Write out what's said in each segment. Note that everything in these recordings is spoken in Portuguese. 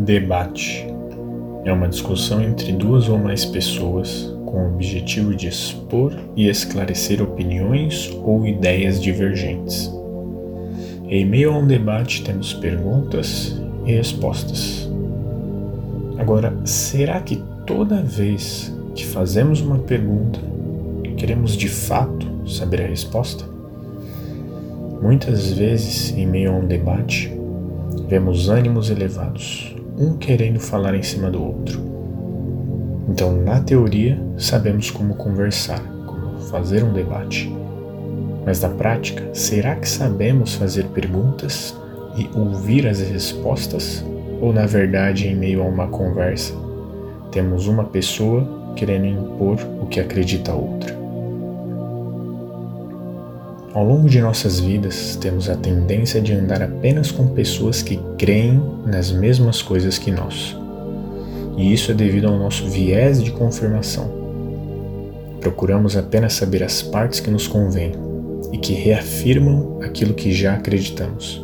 Debate é uma discussão entre duas ou mais pessoas com o objetivo de expor e esclarecer opiniões ou ideias divergentes. Em meio a um debate, temos perguntas e respostas. Agora, será que toda vez que fazemos uma pergunta, queremos de fato saber a resposta? Muitas vezes, em meio a um debate, vemos ânimos elevados, um querendo falar em cima do outro. Então, na teoria, sabemos como conversar, como fazer um debate. Mas na prática, será que sabemos fazer perguntas e ouvir as respostas? Ou na verdade, em meio a uma conversa, temos uma pessoa querendo impor o que acredita a outra? Ao longo de nossas vidas, temos a tendência de andar apenas com pessoas que creem nas mesmas coisas que nós. E isso é devido ao nosso viés de confirmação. Procuramos apenas saber as partes que nos convêm e que reafirmam aquilo que já acreditamos.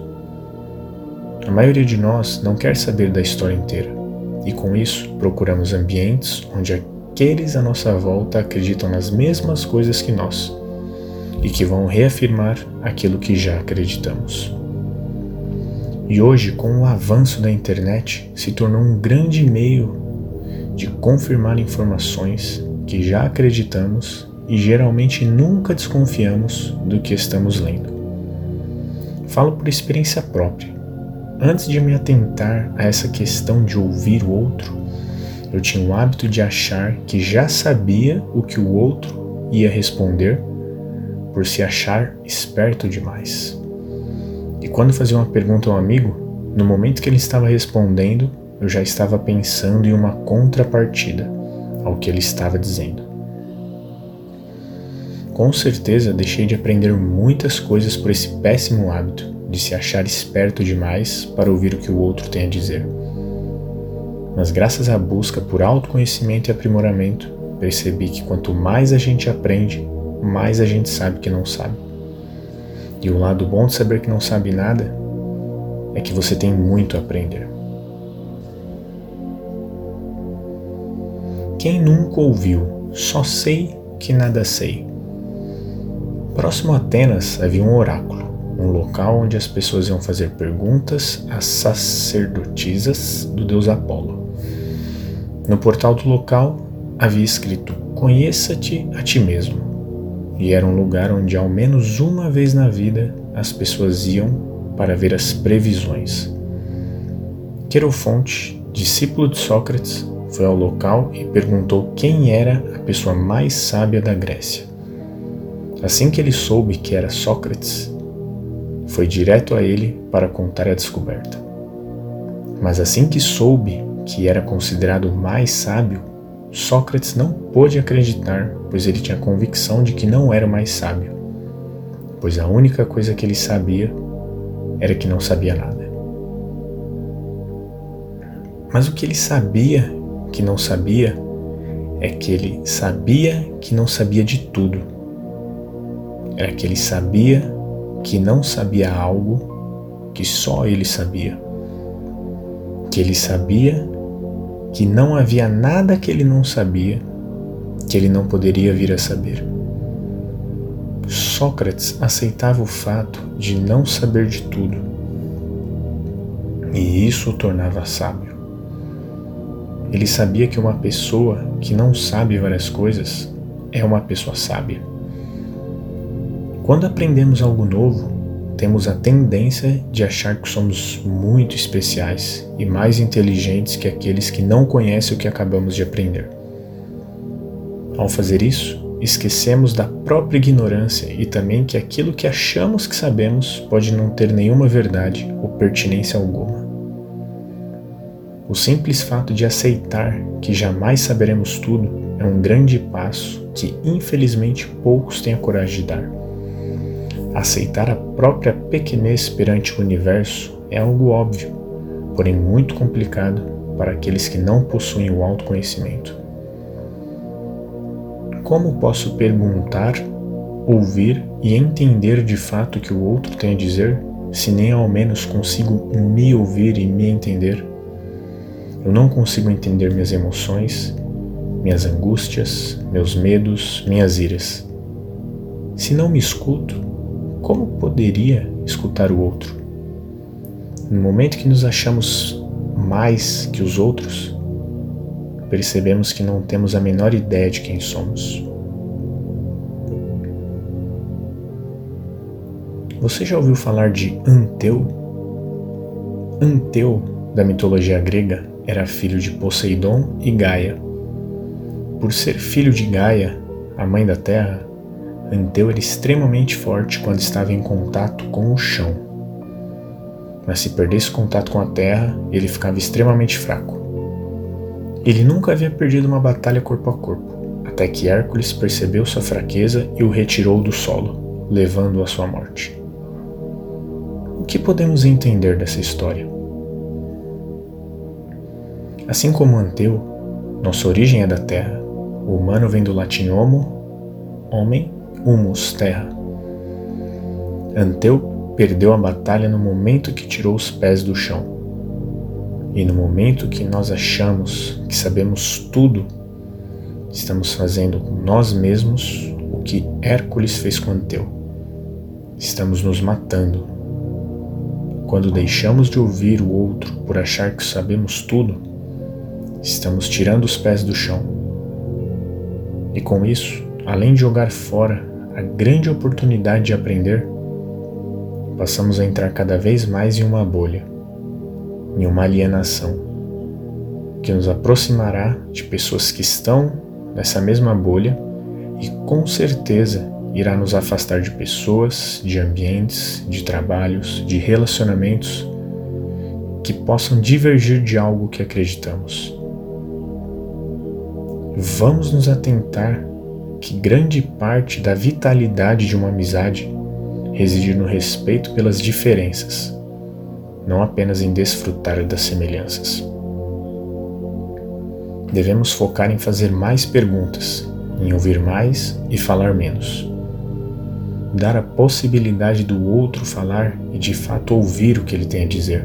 A maioria de nós não quer saber da história inteira, e com isso procuramos ambientes onde aqueles à nossa volta acreditam nas mesmas coisas que nós e que vão reafirmar aquilo que já acreditamos. E hoje, com o avanço da internet, se tornou um grande meio de confirmar informações que já acreditamos e geralmente nunca desconfiamos do que estamos lendo. Falo por experiência própria. Antes de me atentar a essa questão de ouvir o outro, eu tinha o hábito de achar que já sabia o que o outro ia responder por se achar esperto demais. E quando fazia uma pergunta a um amigo, no momento que ele estava respondendo, eu já estava pensando em uma contrapartida ao que ele estava dizendo. Com certeza deixei de aprender muitas coisas por esse péssimo hábito de se achar esperto demais para ouvir o que o outro tem a dizer. Mas graças à busca por autoconhecimento e aprimoramento, percebi que quanto mais a gente aprende, mais a gente sabe que não sabe. E o lado bom de saber que não sabe nada é que você tem muito a aprender. Quem nunca ouviu, só sei que nada sei. Próximo a Atenas havia um oráculo, um local onde as pessoas iam fazer perguntas às sacerdotisas do deus Apolo. No portal do local havia escrito: Conheça-te a ti mesmo e era um lugar onde ao menos uma vez na vida as pessoas iam para ver as previsões. Querofonte, discípulo de Sócrates, foi ao local e perguntou quem era a pessoa mais sábia da Grécia. Assim que ele soube que era Sócrates, foi direto a ele para contar a descoberta. Mas assim que soube que era considerado mais sábio, Sócrates não pôde acreditar, pois ele tinha convicção de que não era mais sábio, pois a única coisa que ele sabia era que não sabia nada. Mas o que ele sabia que não sabia é que ele sabia que não sabia de tudo. Era que ele sabia que não sabia algo que só ele sabia. Que ele sabia que não havia nada que ele não sabia, que ele não poderia vir a saber. Sócrates aceitava o fato de não saber de tudo, e isso o tornava sábio. Ele sabia que uma pessoa que não sabe várias coisas é uma pessoa sábia. Quando aprendemos algo novo, temos a tendência de achar que somos muito especiais e mais inteligentes que aqueles que não conhecem o que acabamos de aprender. Ao fazer isso, esquecemos da própria ignorância e também que aquilo que achamos que sabemos pode não ter nenhuma verdade ou pertinência alguma. O simples fato de aceitar que jamais saberemos tudo é um grande passo que, infelizmente, poucos têm a coragem de dar. Aceitar a própria pequenez perante o universo é algo óbvio, porém muito complicado para aqueles que não possuem o autoconhecimento. Como posso perguntar, ouvir e entender de fato o que o outro tem a dizer, se nem ao menos consigo me ouvir e me entender? Eu não consigo entender minhas emoções, minhas angústias, meus medos, minhas iras. Se não me escuto, como poderia escutar o outro? No momento que nos achamos mais que os outros, percebemos que não temos a menor ideia de quem somos. Você já ouviu falar de Anteu? Anteu, da mitologia grega, era filho de Poseidon e Gaia. Por ser filho de Gaia, a mãe da terra, Anteu era extremamente forte quando estava em contato com o chão. Mas se perdesse contato com a terra, ele ficava extremamente fraco. Ele nunca havia perdido uma batalha corpo a corpo, até que Hércules percebeu sua fraqueza e o retirou do solo, levando-o à sua morte. O que podemos entender dessa história? Assim como Anteu, nossa origem é da terra, o humano vem do latim homo, homem, humus, terra. Anteu perdeu a batalha no momento que tirou os pés do chão. E no momento que nós achamos que sabemos tudo, estamos fazendo com nós mesmos o que Hércules fez com Anteu. Estamos nos matando. Quando deixamos de ouvir o outro por achar que sabemos tudo, estamos tirando os pés do chão. E com isso, além de jogar fora a grande oportunidade de aprender, passamos a entrar cada vez mais em uma bolha, em uma alienação, que nos aproximará de pessoas que estão nessa mesma bolha e com certeza irá nos afastar de pessoas, de ambientes, de trabalhos, de relacionamentos que possam divergir de algo que acreditamos. Vamos nos atentar que grande parte da vitalidade de uma amizade reside no respeito pelas diferenças, não apenas em desfrutar das semelhanças. Devemos focar em fazer mais perguntas, em ouvir mais e falar menos. Dar a possibilidade do outro falar e de fato ouvir o que ele tem a dizer.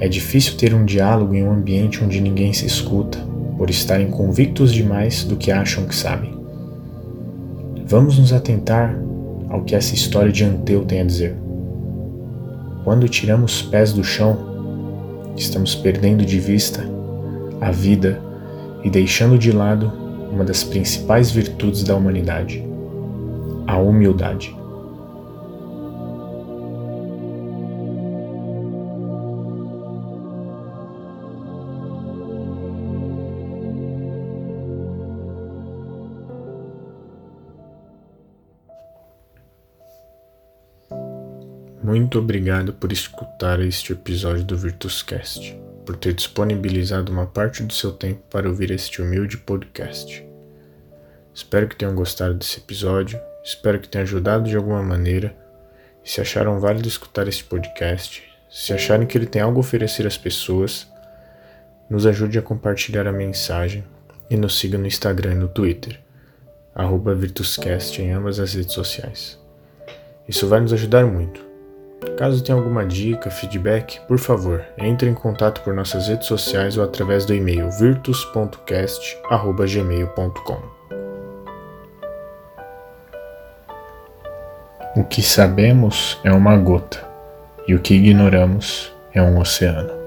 É difícil ter um diálogo em um ambiente onde ninguém se escuta, por estarem convictos demais do que acham que sabem. Vamos nos atentar ao que essa história de Anteu tem a dizer. Quando tiramos os pés do chão, estamos perdendo de vista a vida e deixando de lado uma das principais virtudes da humanidade, a humildade. Muito obrigado por escutar este episódio do Virtuscast, por ter disponibilizado uma parte do seu tempo para ouvir este humilde podcast. Espero que tenham gostado desse episódio, espero que tenha ajudado de alguma maneira. E se acharam válido escutar este podcast, se acharem que ele tem algo a oferecer às pessoas, nos ajude a compartilhar a mensagem e nos siga no Instagram e no Twitter, Virtuscast em ambas as redes sociais. Isso vai nos ajudar muito. Caso tenha alguma dica, feedback, por favor, entre em contato por nossas redes sociais ou através do e-mail virtus.cast@gmail.com. O que sabemos é uma gota, e o que ignoramos é um oceano.